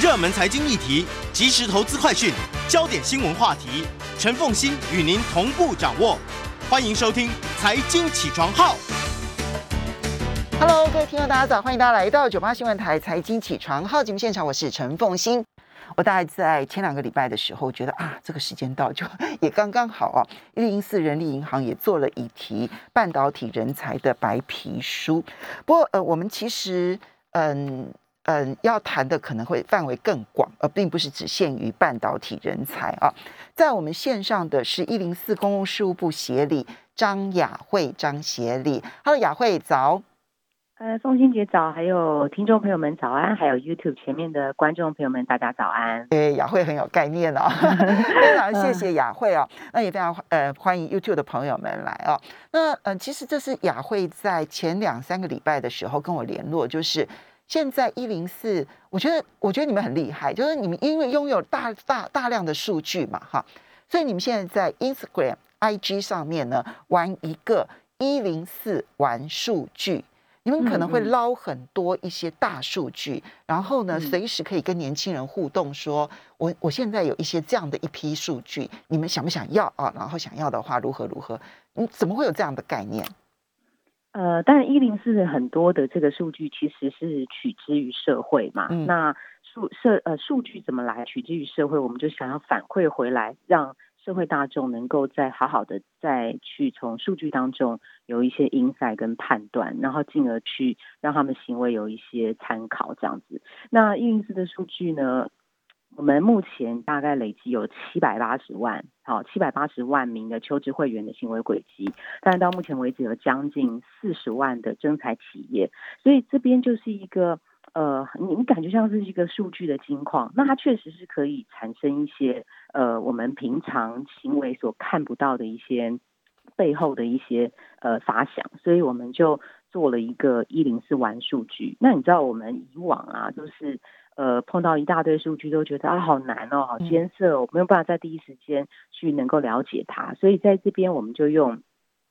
热门财经议题、即时投资快讯、焦点新闻话题，陈凤欣与您同步掌握。欢迎收听《财经起床号》。Hello，各位听众，大家早！欢迎大家来到九八新闻台《财经起床号》节目现场，我是陈凤欣。我大概在前两个礼拜的时候，觉得啊，这个时间到就也刚刚好啊。一零四人力银行也做了一题半导体人才的白皮书。不过呃，我们其实嗯嗯要谈的可能会范围更广，而并不是只限于半导体人才啊。在我们线上的是一零四公共事务部协理张雅慧张协理，Hello，雅慧早。呃，凤欣姐早，还有听众朋友们早安，还有 YouTube 前面的观众朋友们，大家早安。对，雅慧很有概念哦，非常谢谢雅慧哦。那也非常呃欢迎 YouTube 的朋友们来哦。那呃，其实这是雅慧在前两三个礼拜的时候跟我联络，就是现在一零四，我觉得我觉得你们很厉害，就是你们因为拥有大大大量的数据嘛哈，所以你们现在在 Instagram、IG 上面呢玩一个一零四玩数据。你们可能会捞很多一些大数据，然后呢，随时可以跟年轻人互动，说我我现在有一些这样的一批数据，你们想不想要啊？然后想要的话，如何如何？你怎么会有这样的概念？呃，但一零四很多的这个数据其实是取之于社会嘛。那数社呃数据怎么来取之于社会？我们就想要反馈回来，让。社会大众能够再好好的再去从数据当中有一些 insight 跟判断，然后进而去让他们行为有一些参考，这样子。那一零四的数据呢？我们目前大概累积有七百八十万，好，七百八十万名的求职会员的行为轨迹，但是到目前为止有将近四十万的征才企业，所以这边就是一个。呃，你你感觉像是一个数据的金矿，那它确实是可以产生一些呃我们平常行为所看不到的一些背后的一些呃发想，所以我们就做了一个一零四玩数据。那你知道我们以往啊，就是呃碰到一大堆数据都觉得啊好难哦，好艰涩，我没有办法在第一时间去能够了解它，所以在这边我们就用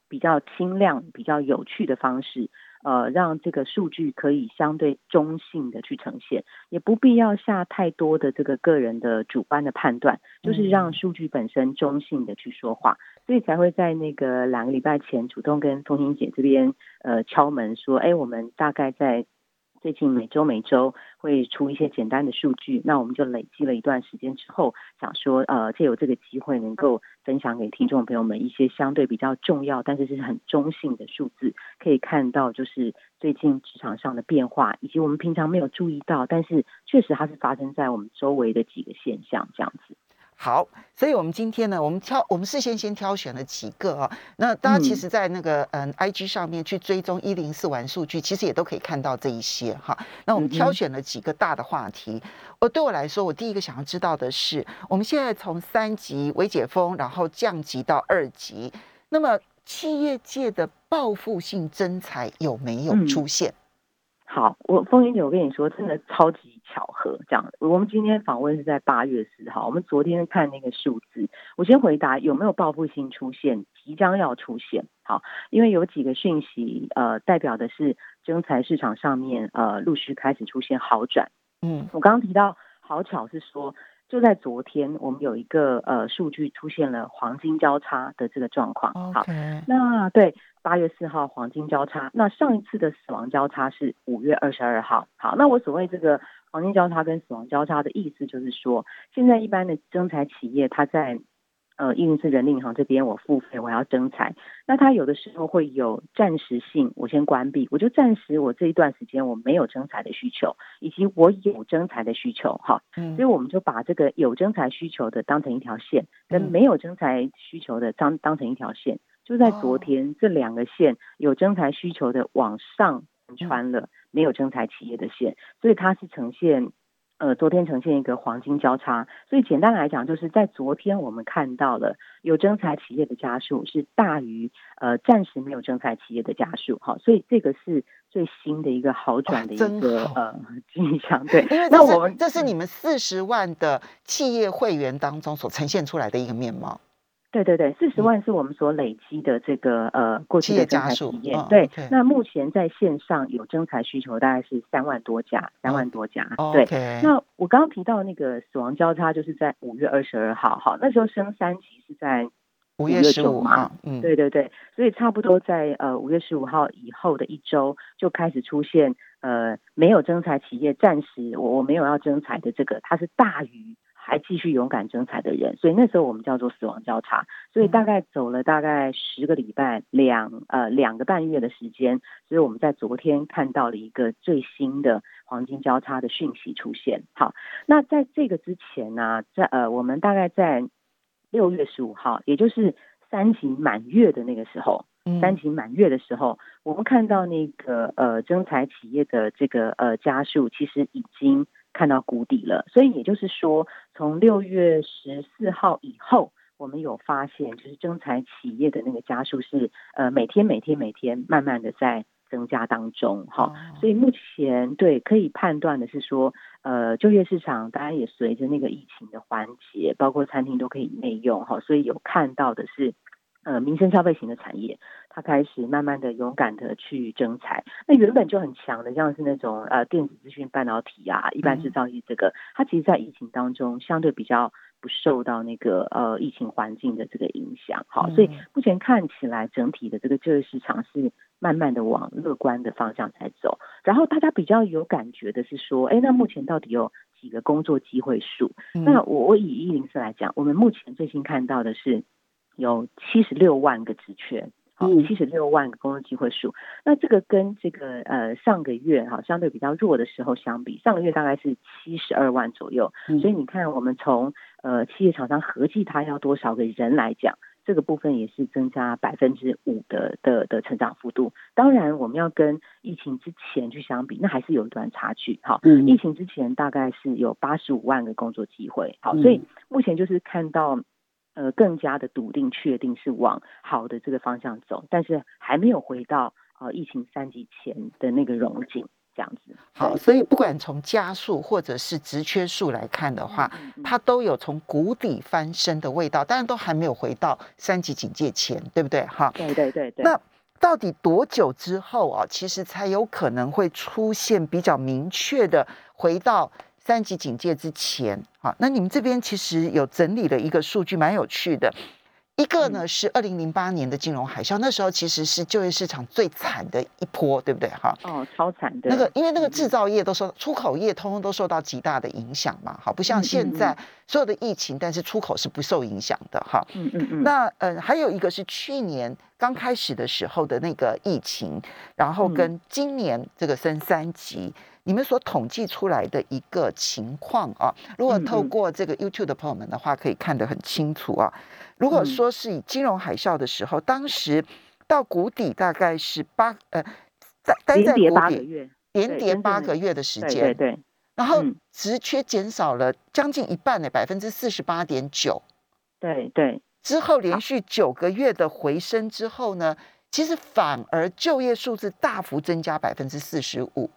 比较轻量、比较有趣的方式。呃，让这个数据可以相对中性的去呈现，也不必要下太多的这个个人的主观的判断，就是让数据本身中性的去说话，所以才会在那个两个礼拜前主动跟风欣姐这边呃敲门说，哎，我们大概在。最近每周每周会出一些简单的数据，那我们就累积了一段时间之后，想说呃借由这个机会能够分享给听众朋友们一些相对比较重要，但是是很中性的数字，可以看到就是最近职场上的变化，以及我们平常没有注意到，但是确实它是发生在我们周围的几个现象这样子。好，所以我们今天呢，我们挑我们事先先挑选了几个啊。那大家其实，在那个嗯，I G 上面去追踪一零四玩数据，其实也都可以看到这一些哈。那我们挑选了几个大的话题。我对我来说，我第一个想要知道的是，我们现在从三级微解封，然后降级到二级，那么企业界的报复性增财有没有出现？好，我风云姐，我跟你说，真的超级巧合。这样，我们今天访问是在八月四号，我们昨天看那个数字，我先回答有没有报复性出现，即将要出现。好，因为有几个讯息，呃，代表的是征才市场上面，呃，陆续开始出现好转。嗯，我刚刚提到好巧是说。就在昨天，我们有一个呃数据出现了黄金交叉的这个状况。好，那对八月四号黄金交叉，那上一次的死亡交叉是五月二十二号。好，那我所谓这个黄金交叉跟死亡交叉的意思，就是说现在一般的征才企业，它在呃，因为是人力银行这边，我付费，我要征才，那它有的时候会有暂时性，我先关闭，我就暂时我这一段时间我没有征才的需求，以及我有征才的需求，哈，所以我们就把这个有征才需求的当成一条线，跟没有征才需求的当当成一条线，就在昨天这两个线有征才需求的往上穿了没有征才企业的线，所以它是呈现。呃，昨天呈现一个黄金交叉，所以简单来讲，就是在昨天我们看到了有征才企业的家数是大于呃暂时没有征才企业的家数，哈，所以这个是最新的一个好转的一个呃迹象，对。那我们这是你们四十万的企业会员当中所呈现出来的一个面貌。对对对，四十万是我们所累积的这个呃过去的增材企业。哦对那目前在线上有增材需求大概是三万多家，三万多家。哦对那我刚刚提到那个死亡交叉，就是在五月二十二号，好，那时候升三级是在五月月十五号，嗯，对对对，所以差不多在呃五月十五号以后的一周就开始出现呃没有征才企业，暂时我我没有要征才的这个，它是大于还继续勇敢征才的人，所以那时候我们叫做死亡交叉，所以大概走了大概十个礼拜两呃两个半月的时间，所以我们在昨天看到了一个最新的黄金交叉的讯息出现。好，那在这个之前呢、在呃我们大概在六月十五号，也就是三级满月的那个时候，嗯。三级满月的时候，我们看到那个呃征才企业的这个呃家数其实已经看到谷底了，所以也就是说，从六月十四号以后。我们有发现，就是征才企业的那个家数是呃每天每天每天慢慢的在增加当中，哈、哦所以目前对可以判断的是说，呃，就业市场当然也随着那个疫情的缓解，包括餐厅都可以内用哈，所以有看到的是。呃，民生消费型的产业，它开始慢慢的勇敢的去征才。那原本就很强的，像是那种呃电子资讯、半导体啊、一般制造业这个，它其实在疫情当中相对比较不受到那个呃疫情环境的这个影响。好，所以嗯目前看起来整体的这个就业市场是慢慢的往乐观的方向在走。然后大家比较有感觉的是说，哎，那目前到底有几个工作机会数？嗯那我我以一零四来讲，我们目前最新看到的是有七十六万个职缺。七十六万个工作机会数，那这个跟这个呃上个月哈相对比较弱的时候相比，上个月大概是七十二万左右，嗯所以你看我们从呃企业厂商合计它要多少个人来讲，这个部分也是增加百分之五的的的成长幅度。当然，我们要跟疫情之前去相比，那还是有一段差距。好，嗯疫情之前大概是有八十五万个工作机会。好，嗯所以目前就是看到。呃，更加的笃定、确定是往好的这个方向走，但是还没有回到呃疫情三级前的那个荣景这样子。好，所以不管从加速或者是职缺数来看的话，它都有从谷底翻身的味道，当然都还没有回到三级警戒前，对不对？哈，对对对对。那到底多久之后啊，其实才有可能会出现比较明确的回到三级警戒之前？好，那你们这边其实有整理了一个数据，蛮有趣的。一个呢是二零零八年的金融海啸，那时候其实是就业市场最惨的一波，对不对？哈，哦，超惨的那个因为那个嗯制造业都受出口业通通都受到极大的影响嘛，好，不像现在所有的疫情，但是出口是不受影响的哈。嗯嗯嗯，那呃，还有一个是去年刚开始的时候的那个疫情，然后嗯跟今年这个升三级，你们所统计出来的一个情况啊，如果透过这个 YouTube 的朋友们的话，可以看得很清楚啊。如果嗯说是以金融海啸的时候，当时到谷底大概是八呃，待待在谷底连跌八个月的时对间，对对，然后嗯职缺减少了将近一半呢，百分之四十八点九。对对，之后连续九个月的回升之后呢，其实反而就业数字大幅增加百分之四十五。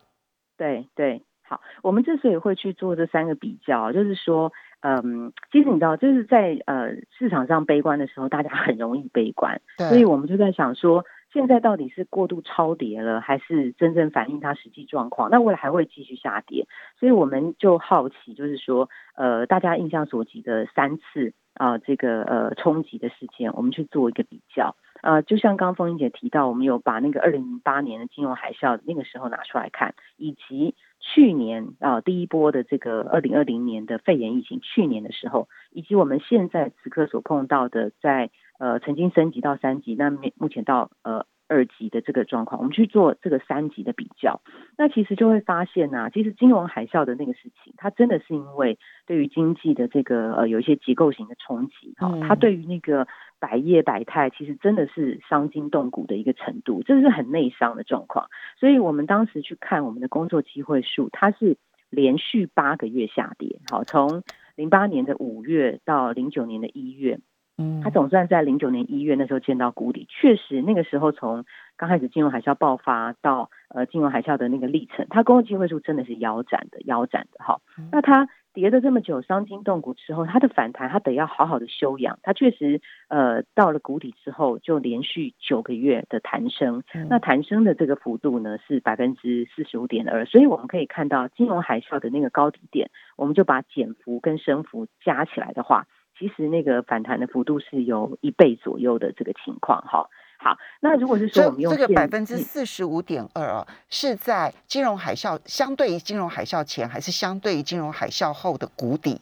对对，好，我们之所以会去做这三个比较，就是说，嗯，其实你知道，就是在呃市场上悲观的时候，大家很容易悲观，所以我们就在想说，现在到底是过度超跌了，还是真正反映它实际状况？那未来还会继续下跌，所以我们就好奇，就是说，呃，大家印象所及的三次啊、这个呃冲击的事件，我们去做一个比较。啊，就像刚刚凤英姐提到，我们有把那个二零零八年的金融海啸那个时候拿出来看，以及去年啊、第一波的这个二零二零年的肺炎疫情，去年的时候，以及我们现在此刻所碰到的在呃曾经升级到三级，那目前到呃二级的这个状况，我们去做这个三级的比较，那其实就会发现呐、其实金融海啸的那个事情，它真的是因为对于经济的这个呃有一些结构型的冲击，哈、嗯它对于那个百业百态，其实真的是伤筋动骨的一个程度，这是很内伤的状况。所以我们当时去看我们的工作机会数，它是连续八个月下跌，好，从零八年的五月到零九年的一月，嗯它总算在零九年一月那时候见到谷底。确实，那个时候从刚开始金融海啸爆发到呃金融海啸的那个历程，它公共机会数真的是腰斩的，腰斩的哈嗯。那它跌了这么久，伤筋动骨之后，它的反弹它得要好好的休养。它确实呃到了谷底之后，就连续九个月的弹升，那弹升的这个幅度呢是百分之四十五点二，所以我们可以看到金融海啸的那个高低点，我们就把减幅跟升幅加起来的话，其实那个反弹的幅度是有一倍左右的这个情况哈。好，那如果是说我们用这个百分之四十五点二啊，是在金融海啸相对于金融海啸前，还是相对于金融海啸后的谷底？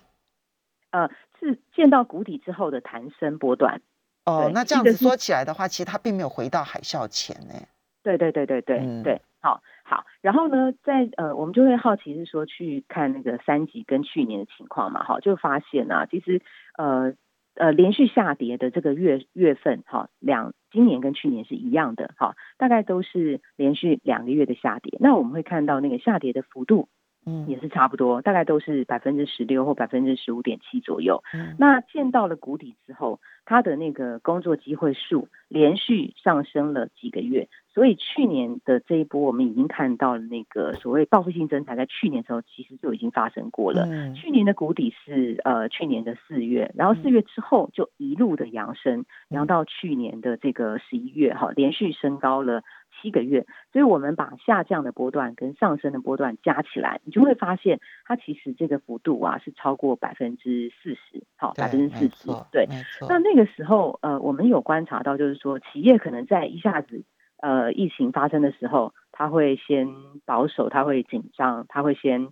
呃，是见到谷底之后的弹升波段。哦，那这样子说起来的话，其实它并没有回到海啸前呢。对对对对对对，好好。然后呢，在呃，我们就会好奇是说去看那个三级跟去年的情况嘛，哈，就发现呢，其实呃。呃，连续下跌的这个月月份，哈，两今年跟去年是一样的，哈，大概都是连续两个月的下跌。那我们会看到那个下跌的幅度，嗯，也是差不多，大概都是百分之十六或百分之十五点七左右。那见到了谷底之后，它的那个工作机会数连续上升了几个月。所以去年的这一波，我们已经看到了那个所谓报复性增财，在去年时候其实就已经发生过了。去年的谷底是呃去年的四月，然后四月之后就一路的扬升，扬到去年的这个十一月，哈，连续升高了七个月。所以我们把下降的波段跟上升的波段加起来，你就会发现它其实这个幅度啊是超过百分之四十，好，百分之四十。对，那那个时候呃，我们有观察到，就是说企业可能在一下子。呃，疫情发生的时候，他会先保守，他会紧张，他会先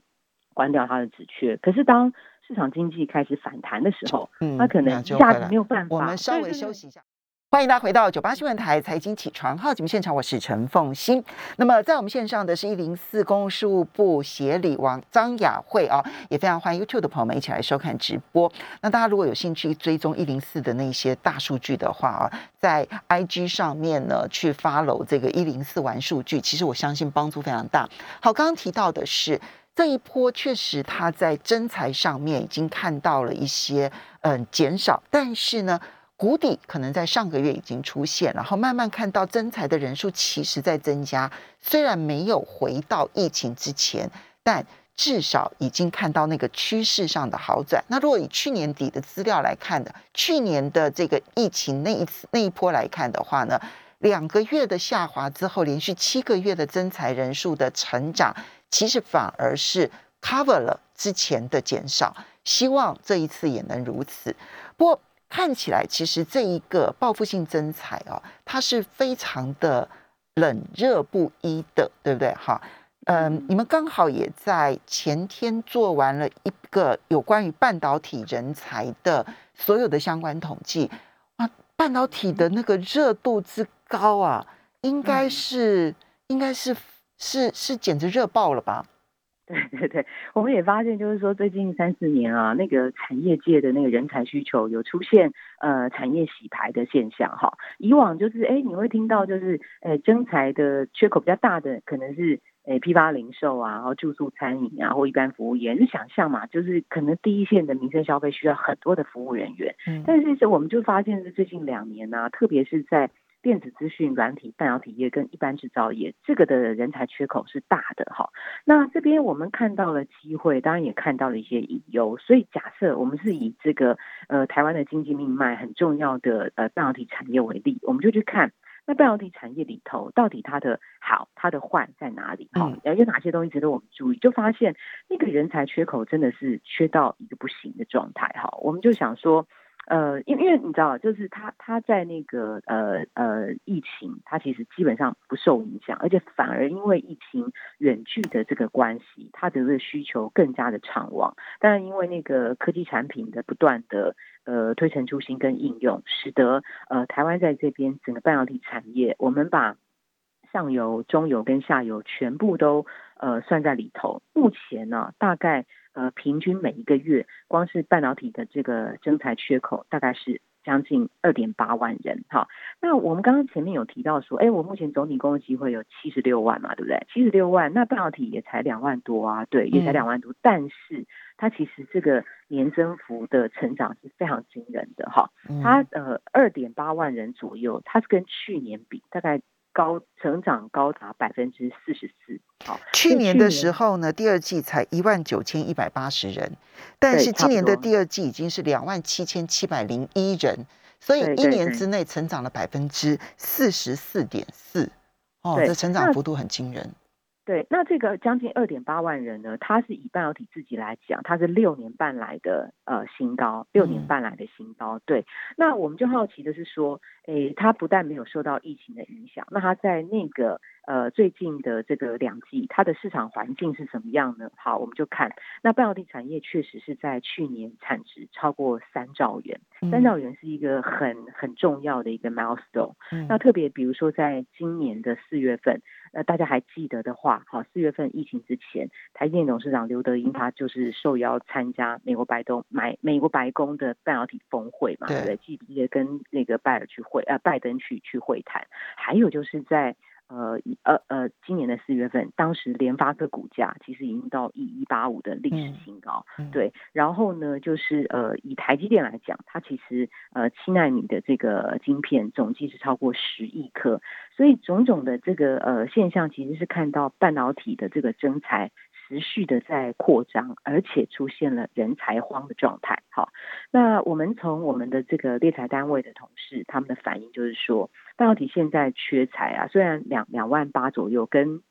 关掉他的止缺。可是当市场经济开始反弹的时候，他可能一下子没有办法。我们稍微休息一下。欢迎大家回到九八新闻台财经起床号节目现场，我是陈凤欣。那么在我们线上的是一零四公务事务部协理王张雅慧啊，也非常欢迎 YouTube 的朋友们一起来收看直播。那大家如果有兴趣追踪一零四的那些大数据的话啊，在 IG 上面呢去 follow 这个一零四玩数据，其实我相信帮助非常大。好，刚刚提到的是这一波确实它在真财上面已经看到了一些嗯减少，但是呢。谷底可能在上个月已经出现，然后慢慢看到增财的人数其实在增加，虽然没有回到疫情之前，但至少已经看到那个趋势上的好转。那如果以去年底的资料来看的，去年的这个疫情那一次那一波来看的话呢，两个月的下滑之后，连续七个月的增财人数的成长，其实反而是 cover 了之前的减少。希望这一次也能如此。不过。看起来，其实这一个报复性增财哦，它是非常的冷热不一的，对不对？哈，嗯，你们刚好也在前天做完了一个有关于半导体人才的所有的相关统计啊，半导体的那个热度之高啊，应该是，应该是，是是简直热爆了吧？对 对对，我们也发现，就是说最近三四年啊，那个产业界的那个人才需求有出现呃产业洗牌的现象哈。以往就是哎，你会听到就是哎征才的缺口比较大的，可能是诶批发零售啊，然后住宿餐饮啊，或一般服务业。你想象嘛，就是可能第一线的民生消费需要很多的服务人员。嗯，但是我们就发现是最近两年呢，特别是在。电子资讯、软体、半导体业跟一般制造业，这个的人才缺口是大的哈。那这边我们看到了机会，当然也看到了一些隐忧。所以假设我们是以这个呃台湾的经济命脉很重要的呃半导体产业为例，我们就去看那半导体产业里头到底它的好、它的坏在哪里？哈，有哪些东西值得我们注意？就发现那个人才缺口真的是缺到一个不行的状态哈。我们就想说。呃，因因为你知道，就是他他在那个呃呃疫情，他其实基本上不受影响，而且反而因为疫情远距的这个关系，他的这个需求更加的畅旺。当然，因为那个科技产品的不断的呃推陈出新跟应用，使得呃台湾在这边整个半导体产业，我们把上游、中游跟下游全部都呃算在里头。目前呢，大概。呃，平均每一个月，光是半导体的这个增材缺口，大概是将近二点八万人。哈，那我们刚刚前面有提到说，哎，我目前总体工作机会有七十六万嘛，对不对？七十六万，那半导体也才两万多啊，对，也才两万多。但是它其实这个年增幅的成长是非常惊人的，哈。它呃二点八万人左右，它是跟去年比，大概高成长高达百分之四十四。好，去年的时候呢，第二季才一万九千一百八十人，但是今年的第二季已经是两万七千七百零一人，所以一年之内成长了百分之四十四点四。哦，这成长幅度很惊人。对，那这个将近二点八万人呢，它是以半导体自己来讲，它是六年半来的呃新高，六年半来的新高。对，那我们就好奇的是说，诶，它不但没有受到疫情的影响，那它在那个。呃，最近的这个两季，它的市场环境是怎么样呢？好，我们就看那半导体产业确实是在去年产值超过三兆元，三兆元是一个很很重要的一个 milestone。那特别比如说在今年的四月份，呃，大家还记得的话，好，四月份疫情之前，台积电董事长刘德英他就是受邀参加美国白宫买美国白宫的半导体峰会嘛，对？记不记得跟那个拜尔去会呃拜登去去会谈？还有就是在。呃，呃呃，今年的四月份，当时联发科股价其实已经到一一八五的历史新高，对。然后呢，就是呃，以台积电来讲，它其实呃七纳米的这个晶片总计是超过十亿颗，所以种种的这个呃现象，其实是看到半导体的这个增材。持续的在扩张，而且出现了人才荒的状态。好，那我们从我们的这个猎才单位的同事，他们的反应就是说，半导体现在缺才啊，虽然两两万八左右，跟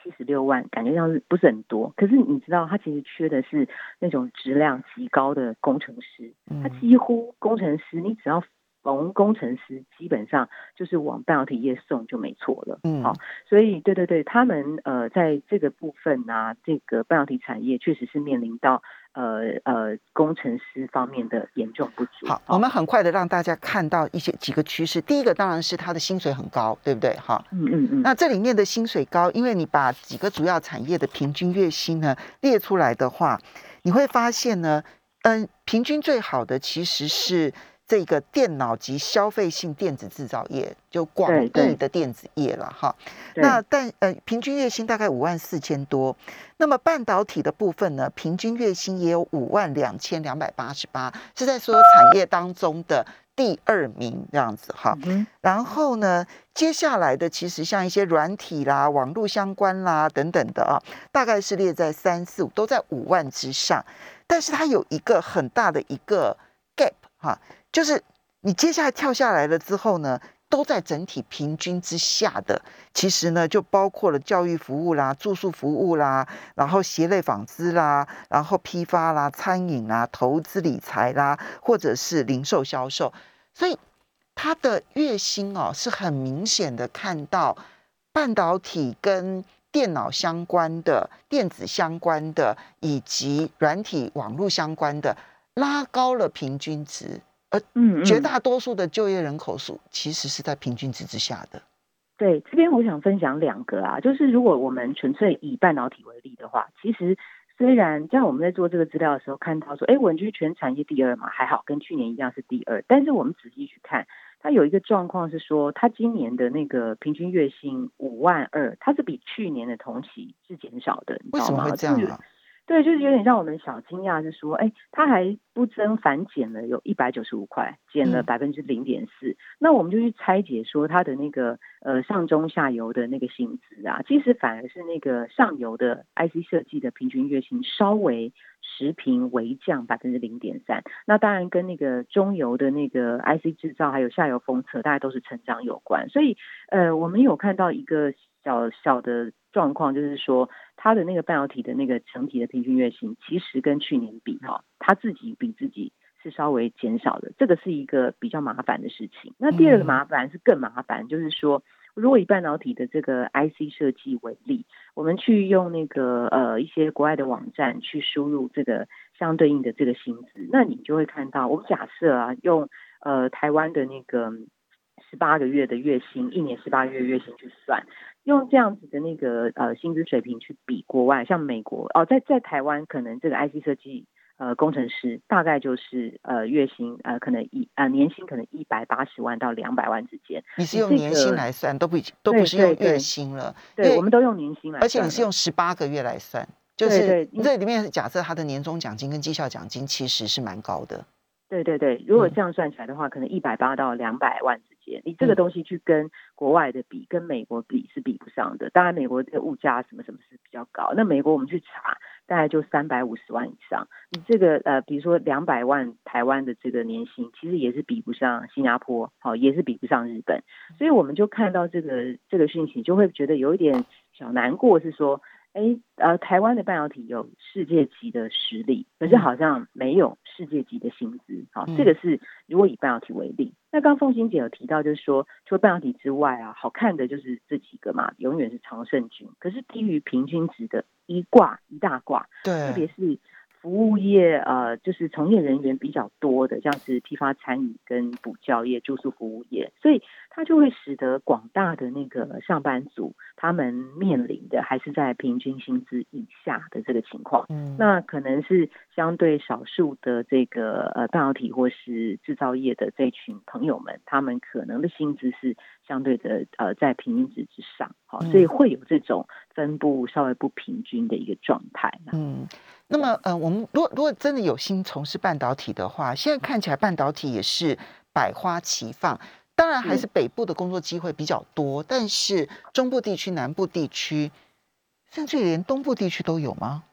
七十六万感觉上是不是很多，可是你知道，他其实缺的是那种质量极高的工程师，他几乎工程师，你只要。从工程师基本上就是往半导体业送就没错了，嗯，好，所以对对对，他们呃在这个部分呢，这个半导体产业确实是面临到呃呃工程师方面的严重不足。好，我们很快的让大家看到一些几个趋势。第一个当然是他的薪水很高，对不对？哈，嗯嗯嗯。那这里面的薪水高，因为你把几个主要产业的平均月薪呢列出来的话，你会发现呢，嗯，平均最好的其实是。这个电脑及消费性电子制造业，就广义的电子业了哈。那但呃，平均月薪大概五万四千多。那么半导体的部分呢，平均月薪也有五万两千两百八十八，是在所有产业当中的第二名这样子哈。然后呢，接下来的其实像一些软体啦、网络相关啦等等的啊，大概是列在三四五，都在五万之上。但是它有一个很大的一个 gap 哈。就是你接下来跳下来了之后呢，都在整体平均之下的。其实呢，就包括了教育服务啦、住宿服务啦，然后鞋类纺织啦，然后批发啦、餐饮啦、投资理财啦，或者是零售销售。所以它的月薪哦，是很明显的看到半导体跟电脑相关的、电子相关的以及软体网络相关的，拉高了平均值。而嗯，绝大多数的就业人口数其实是在平均值之下的。对，这边我想分享两个啊，就是如果我们纯粹以半导体为例的话，其实虽然像我们在做这个资料的时候看到说，哎，稳居全产业第二嘛，还好，跟去年一样是第二。但是我们仔细去看，它有一个状况是说，它今年的那个平均月薪五万二，它是比去年的同期是减少的，为什么会这样啊？对，就是有点让我们小惊讶，是说，哎，它还不增反减了，有一百九十五块，减了百分之零点四。那我们就去拆解说，它的那个呃上中下游的那个薪资啊，其实反而是那个上游的 IC 设计的平均月薪稍微持平微降百分之零点三。那当然跟那个中游的那个 IC 制造还有下游封测，大概都是成长有关。所以，呃，我们有看到一个小小的。状况就是说，他的那个半导体的那个整体的平均月薪，其实跟去年比哈，他自己比自己是稍微减少的，这个是一个比较麻烦的事情。那第二个麻烦是更麻烦，就是说，如果以半导体的这个 IC 设计为例，我们去用那个呃一些国外的网站去输入这个相对应的这个薪资，那你就会看到，我们假设啊，用呃台湾的那个十八个月的月薪，一年十八个月月薪去算。用这样子的那个呃薪资水平去比国外，像美国哦，在在台湾可能这个 IC 设计呃工程师大概就是呃月薪呃可能一呃年薪可能一百八十万到两百万之间。你是用年薪来算，都不都不是用月薪了。对，我们都用年薪来。而且你是用十八个月来算，就是这里面假设他的年终奖金跟绩效奖金其实是蛮高的。对对对，如果这样算起来的话，可能一百八到两百万之间。你这个东西去跟国外的比，跟美国比是比不上的。当然，美国的物价什么什么是比较高。那美国我们去查，大概就三百五十万以上。你这个呃，比如说两百万台湾的这个年薪，其实也是比不上新加坡，好，也是比不上日本。所以我们就看到这个这个讯息，就会觉得有一点小难过，是说。哎，呃，台湾的半导体有世界级的实力，可是好像没有世界级的薪资。好，这个是如果以半导体为例，那刚凤欣姐有提到，就是说除了半导体之外啊，好看的就是这几个嘛，永远是常胜军。可是低于平均值的一挂一大挂，对，特别是。服务业呃，就是从业人员比较多的，像是批发、餐饮跟补教业、住宿服务业，所以它就会使得广大的那个上班族，他们面临的还是在平均薪资以下的这个情况。嗯，那可能是相对少数的这个呃半导体或是制造业的这群朋友们，他们可能的薪资是相对的呃在平均值之上，好，所以会有这种分布稍微不平均的一个状态。嗯。那么，呃，我们如果如果真的有心从事半导体的话，现在看起来半导体也是百花齐放。当然，还是北部的工作机会比较多，但是中部地区、南部地区，甚至连东部地区都有吗？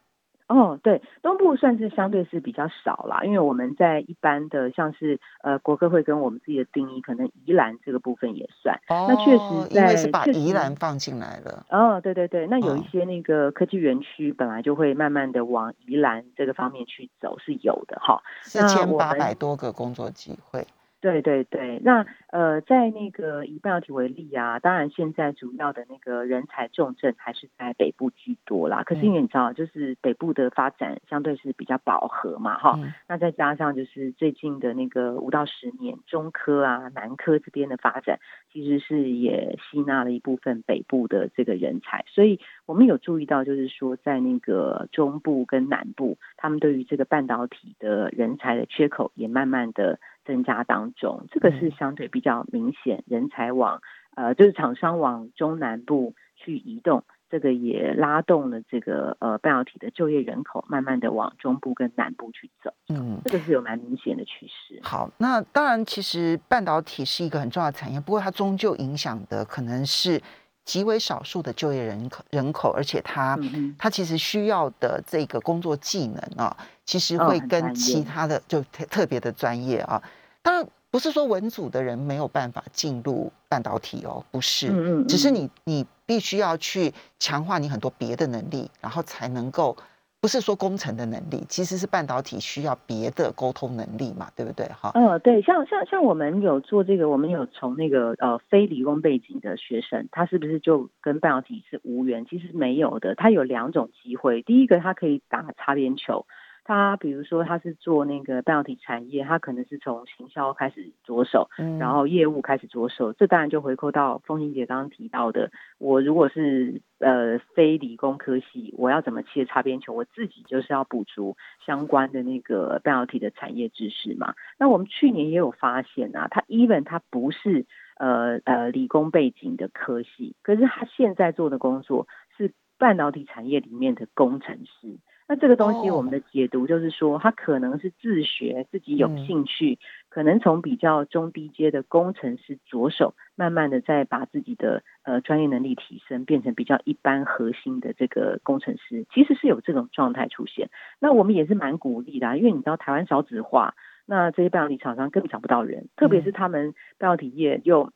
哦，对，东部算是相对是比较少啦，因为我们在一般的像是呃国科会跟我们自己的定义，可能宜兰这个部分也算。哦，那确实，因为是把宜兰放进来了。哦，对对对，那有一些那个科技园区本来就会慢慢的往宜兰这个方面去走，是有的哈。四千八百多个工作机会。对对对，那呃，在那个以半导体为例啊，当然现在主要的那个人才重镇还是在北部居多啦。可是因为你知道，就是北部的发展相对是比较饱和嘛，哈。那再加上就是最近的那个五到十年，中科啊、南科这边的发展，其实是也吸纳了一部分北部的这个人才。所以我们有注意到，就是说在那个中部跟南部，他们对于这个半导体的人才的缺口也慢慢的。增加当中，这个是相对比较明显，人才往呃，就是厂商往中南部去移动，这个也拉动了这个呃半导体的就业人口，慢慢的往中部跟南部去走。嗯，这个是有蛮明显的趋势。好，那当然，其实半导体是一个很重要的产业，不过它终究影响的可能是极为少数的就业人口人口，而且他他其实需要的这个工作技能啊。其实会跟其他的就特特别的专业啊，当然不是说文组的人没有办法进入半导体哦，不是，只是你你必须要去强化你很多别的能力，然后才能够不是说工程的能力，其实是半导体需要别的沟通能力嘛，对不对？哈，嗯，对，像像像我们有做这个，我们有从那个呃非理工背景的学生，他是不是就跟半导体是无缘？其实没有的，他有两种机会，第一个他可以打擦边球。他比如说他是做那个半导体产业，他可能是从行销开始着手，然后业务开始着手，这当然就回扣到风行姐刚刚提到的，我如果是呃非理工科系，我要怎么切擦边球？我自己就是要补足相关的那个半导体的产业知识嘛。那我们去年也有发现啊，他 even 他不是呃呃理工背景的科系，可是他现在做的工作是半导体产业里面的工程师。那这个东西，我们的解读就是说，他可能是自学，自己有兴趣，可能从比较中低阶的工程师着手，慢慢的再把自己的呃专业能力提升，变成比较一般核心的这个工程师，其实是有这种状态出现。那我们也是蛮鼓励的，因为你知道台湾少子化，那这些半导体厂商根本找不到人，特别是他们半导体业又。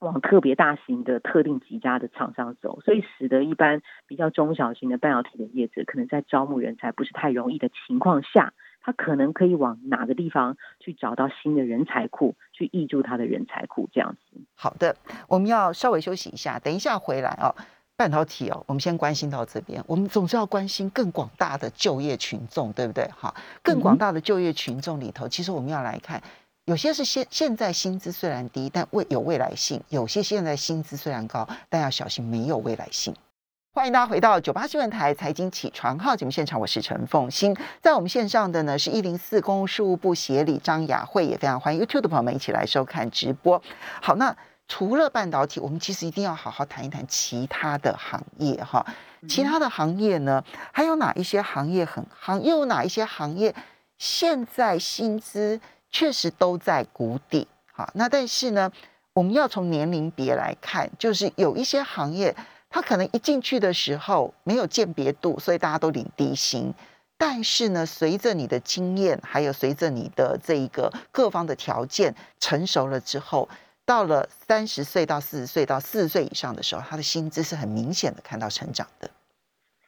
往特别大型的特定几家的厂商走，所以使得一般比较中小型的半导体的业者，可能在招募人才不是太容易的情况下，他可能可以往哪个地方去找到新的人才库，去挹注他的人才库这样子。好的，我们要稍微休息一下，等一下回来哦。半导体哦，我们先关心到这边，我们总是要关心更广大的就业群众，对不对？哈，更广大的就业群众里头，其实我们要来看。有些是现现在薪资虽然低，但未有未来性；有些现在薪资虽然高，但要小心没有未来性。欢迎大家回到九八新闻台财经起床号节目现场，我是陈凤欣。在我们线上的呢是一零四公务事务部协理张雅慧，也非常欢迎 YouTube 的朋友们一起来收看直播。好，那除了半导体，我们其实一定要好好谈一谈其他的行业哈。其他的行业呢，还有哪一些行业很行？又有哪一些行业现在薪资？确实都在谷底，好，那但是呢，我们要从年龄别来看，就是有一些行业，它可能一进去的时候没有鉴别度，所以大家都领低薪。但是呢，随着你的经验，还有随着你的这一个各方的条件成熟了之后，到了三十岁到四十岁到四十岁以上的时候，他的薪资是很明显的看到成长的。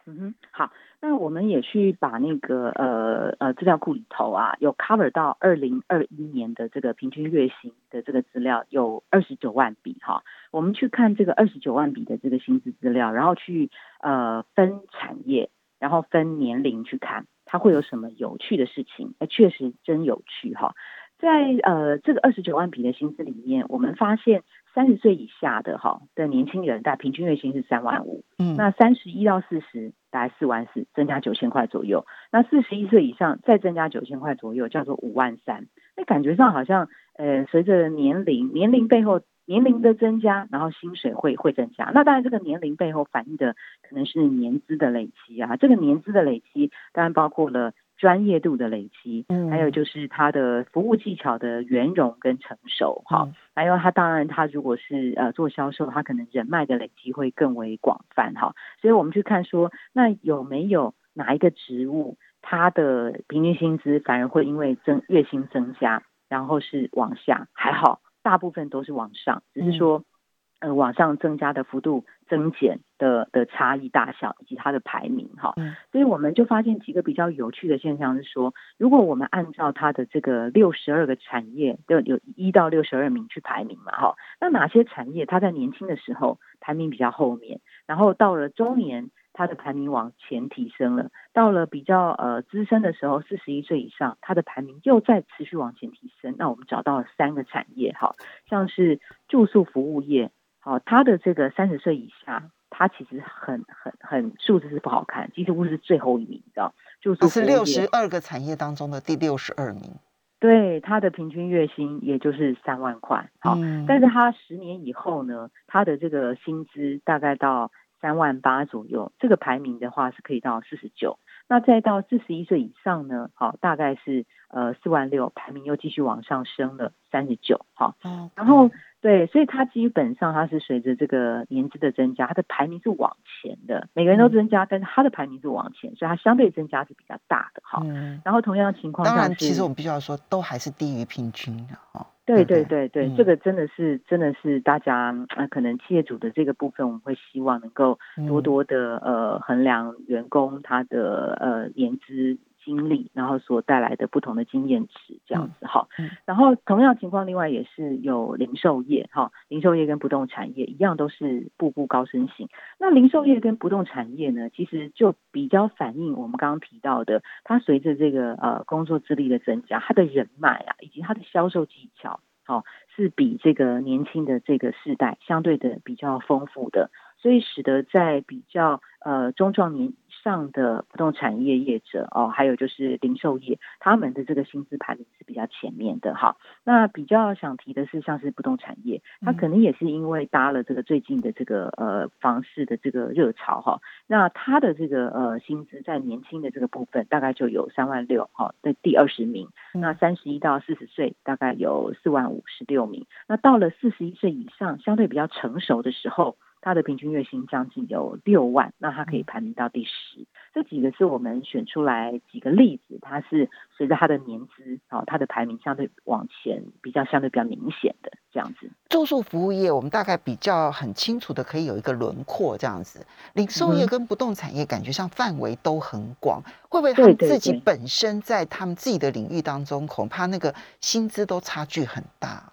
嗯哼，好。那我们也去把那个呃呃资料库里头啊，有 cover 到二零二一年的这个平均月薪的这个资料，有二十九万笔哈。我们去看这个二十九万笔的这个薪资资料，然后去呃分产业，然后分年龄去看，它会有什么有趣的事情？哎，确实真有趣哈。在呃这个二十九万笔的薪资里面，我们发现。三十岁以下的哈的年轻人，大概平均月薪是三万五。嗯，那三十一到四十大概四万四，增加九千块左右。那四十一岁以上再增加九千块左右，叫做五万三。那感觉上好像呃，随着年龄年龄背后年龄的增加，然后薪水会会增加。那当然，这个年龄背后反映的可能是年资的累积啊。这个年资的累积，当然包括了。专业度的累积，嗯，还有就是他的服务技巧的圆融跟成熟，哈，还有他当然他如果是呃做销售，他可能人脉的累积会更为广泛，哈，所以我们去看说，那有没有哪一个职务，他的平均薪资反而会因为增月薪增加，然后是往下，还好，大部分都是往上，只是说。呃，往上增加的幅度增减的的差异大小，以及它的排名哈，所以我们就发现几个比较有趣的现象是说，如果我们按照它的这个六十二个产业，的有一到六十二名去排名嘛哈，那哪些产业它在年轻的时候排名比较后面，然后到了中年，它的排名往前提升了，到了比较呃资深的时候，四十一岁以上，它的排名又在持续往前提升，那我们找到了三个产业哈，像是住宿服务业。好，他的这个三十岁以下，他其实很很很数字是不好看，几乎是最后一名，知道？就是六十二个产业当中的第六十二名。对，他的平均月薪也就是三万块。好，但是他十年以后呢，他的这个薪资大概到三万八左右，这个排名的话是可以到四十九。那再到四十一岁以上呢，好，大概是呃四万六，排名又继续往上升了三十九。好，然后。对，所以它基本上它是随着这个年资的增加，它的排名是往前的。每个人都增加，但是它的排名是往前，所以它相对增加是比较大的哈。然后同样情况，当然其实我们必须要说，都还是低于平均的哈。对对对对，这个真的是真的是大家呃，可能企业主的这个部分，我们会希望能够多多的呃衡量员工他的呃年资。经历，然后所带来的不同的经验值，这样子哈。然后同样情况，另外也是有零售业哈，零售业跟不动产业一样，都是步步高升型。那零售业跟不动产业呢，其实就比较反映我们刚刚提到的，它随着这个呃工作资历的增加，它的人脉啊，以及它的销售技巧，好是比这个年轻的这个世代相对的比较丰富的，所以使得在比较呃中壮年。上的不动产业业者哦，还有就是零售业，他们的这个薪资排名是比较前面的哈。那比较想提的是，像是不动产业，它可能也是因为搭了这个最近的这个呃房市的这个热潮哈。那它的这个呃薪资在年轻的这个部分大概就有三万六哈，在第二十名。那三十一到四十岁大概有四万五十六名。那到了四十一岁以上，相对比较成熟的时候。他的平均月薪将近有六万，那他可以排名到第十。这几个是我们选出来几个例子，它是随着他的年资，好，他的排名相对往前比较相对比较明显的这样子。住宿服务业，我们大概比较很清楚的可以有一个轮廓这样子。零售业跟不动产业感觉上范围都很广，会不会他们自己本身在他们自己的领域当中，恐怕那个薪资都差距很大？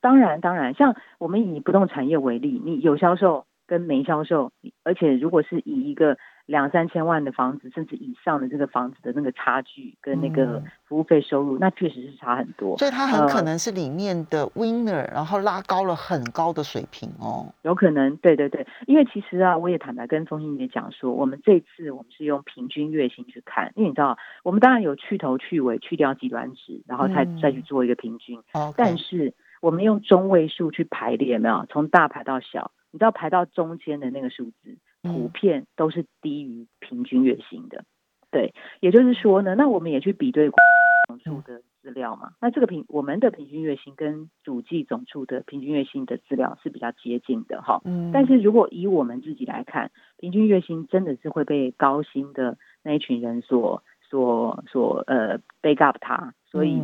当然，当然，像我们以不动产业为例，你有销售跟没销售，而且如果是以一个两三千万的房子，甚至以上的这个房子的那个差距跟那个服务费收入，那确实是差很多。所以它很可能是里面的 winner，然后拉高了很高的水平哦。有可能，对对对，因为其实啊，我也坦白跟风信姐讲说，我们这次我们是用平均月薪去看，因为你知道，我们当然有去头去尾，去掉极端值，然后才再去做一个平均，但是。我们用中位数去排列，没有从大排到小，你知道排到中间的那个数字，普遍都是低于平均月薪的。对，也就是说呢，那我们也去比对总数的资料。料嘛。那这个平我们的平均月薪跟主计总处的平均月薪的资料是比较接近的哈。嗯。但是如果以我们自己来看，平均月薪真的是会被高薪的那一群人所所所呃 back up 它，所以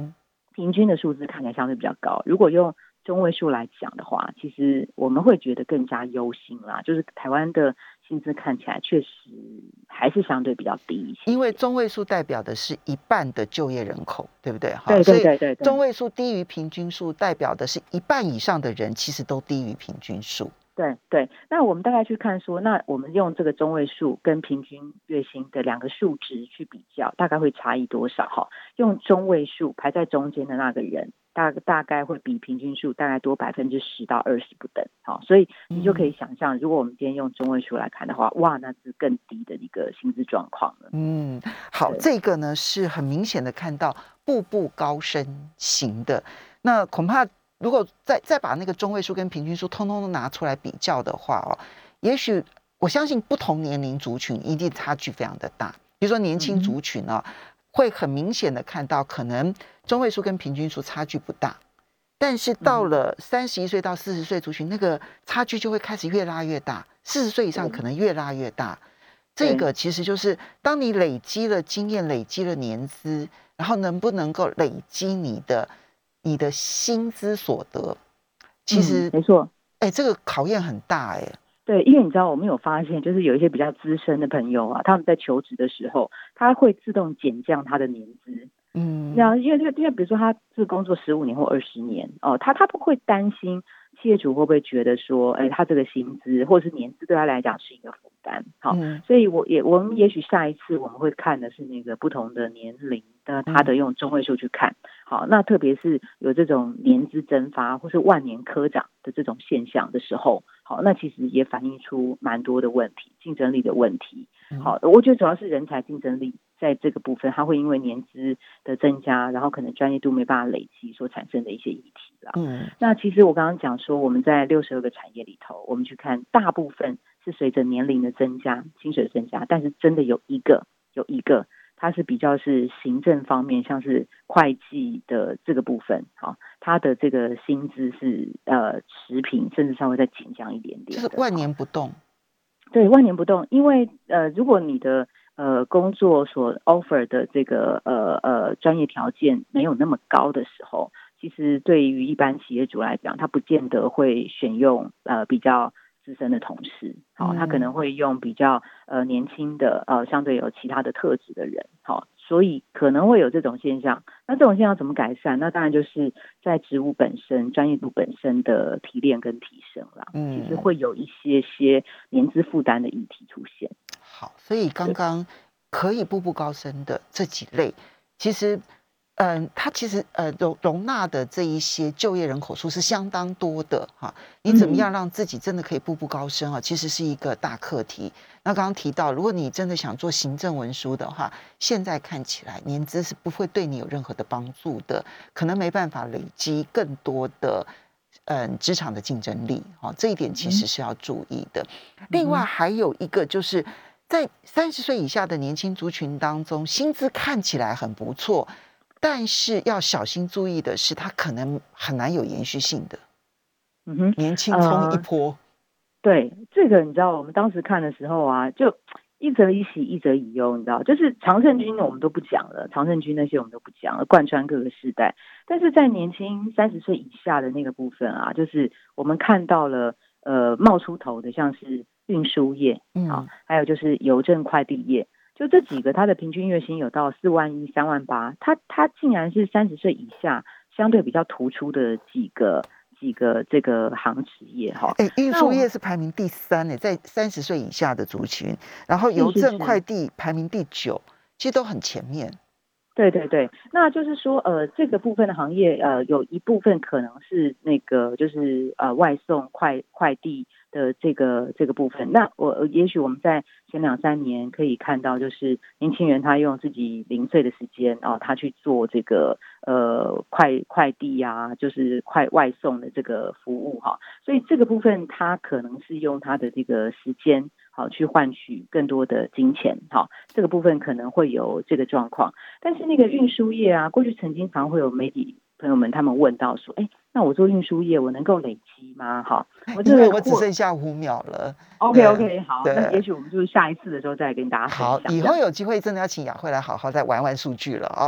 平均的数字看起来相对比较高。如果用中位数来讲的话，其实我们会觉得更加忧心啦。就是台湾的薪资看起来确实还是相对比较低一些，因为中位数代表的是一半的就业人口，对不对？哈，对对对对。中位数低于平均数，代表的是一半以上的人其实都低于平均数。对对，那我们大概去看说，那我们用这个中位数跟平均月薪的两个数值去比较，大概会差异多少？哈，用中位数排在中间的那个人。大大概会比平均数大概多百分之十到二十不等，好，所以你就可以想象，如果我们今天用中位数来看的话，哇，那是更低的一个薪资状况了。嗯，好，这个呢是很明显的看到步步高升型的，那恐怕如果再再把那个中位数跟平均数通通都拿出来比较的话哦，也许我相信不同年龄族群一定差距非常的大，比如说年轻族群呢。会很明显的看到，可能中位数跟平均数差距不大，但是到了三十一岁到四十岁族群，那个差距就会开始越拉越大。四十岁以上可能越拉越大。这个其实就是当你累积了经验、累积了年资，然后能不能够累积你的你的薪资所得，其实没错。哎，这个考验很大哎。对，因为你知道，我们有发现，就是有一些比较资深的朋友啊，他们在求职的时候，他会自动减降他的年资。嗯，那因为这个，因为比如说他是工作十五年或二十年哦，他他不会担心企业主会不会觉得说，哎，他这个薪资或者是年资对他来讲是一个负担。好，所以我也我们也许下一次我们会看的是那个不同的年龄的他的用中位数去看。好，那特别是有这种年资蒸发或是万年科长的这种现象的时候。好，那其实也反映出蛮多的问题，竞争力的问题。好，我觉得主要是人才竞争力在这个部分，它会因为年资的增加，然后可能专业度没办法累积所产生的一些议题啦。嗯，那其实我刚刚讲说，我们在六十二个产业里头，我们去看，大部分是随着年龄的增加，薪水增加，但是真的有一个，有一个。它是比较是行政方面，像是会计的这个部分，好，它的这个薪资是呃持平，甚至稍微再紧张一点点，就是万年不动。对，万年不动，因为呃，如果你的呃工作所 offer 的这个呃呃专业条件没有那么高的时候，其实对于一般企业主来讲，他不见得会选用呃比较。资深的同事，好，他可能会用比较呃年轻的呃相对有其他的特质的人，好，所以可能会有这种现象。那这种现象怎么改善？那当然就是在职务本身、专业度本身的提炼跟提升了。嗯，其实会有一些些年资负担的议题出现。好，所以刚刚可以步步高升的这几类，其实。嗯，它其实呃容容纳的这一些就业人口数是相当多的哈。你怎么样让自己真的可以步步高升啊？其实是一个大课题。那刚刚提到，如果你真的想做行政文书的话，现在看起来年资是不会对你有任何的帮助的，可能没办法累积更多的嗯职场的竞争力哈。这一点其实是要注意的。另外还有一个就是在三十岁以下的年轻族群当中，薪资看起来很不错。但是要小心注意的是，它可能很难有延续性的。嗯哼，年轻冲一波。对，这个你知道，我们当时看的时候啊，就 一则以喜，一则以忧，你知道，就是常胜军我们都不讲了，常胜军那些我们都不讲了，贯穿各个时代。但是在年轻三十岁以下的那个部分啊，就是我们看到了呃冒出头的，像是运输业，啊，还有就是邮政快递业。就这几个，他的平均月薪有到四万一、三万八，他他竟然是三十岁以下相对比较突出的几个几个这个行职业哈。哎，运输业是排名第三呢，在三十岁以下的族群，然后邮政快递排名第九，其实都很前面。对对对，那就是说，呃，这个部分的行业，呃，有一部分可能是那个，就是呃，外送快快递的这个这个部分。那我也许我们在前两三年可以看到，就是年轻人他用自己零碎的时间哦，他去做这个呃快快递呀，就是快外送的这个服务哈。所以这个部分他可能是用他的这个时间。好去换取更多的金钱，好，这个部分可能会有这个状况。但是那个运输业啊，过去曾经常会有媒体朋友们他们问到说，哎。那我做运输业，我能够累积吗？哈，我这个我只剩下五秒了。OK OK，好，那也许我们就是下一次的时候再跟大家。好，以后有机会真的要请雅慧来好好再玩玩数据了啊。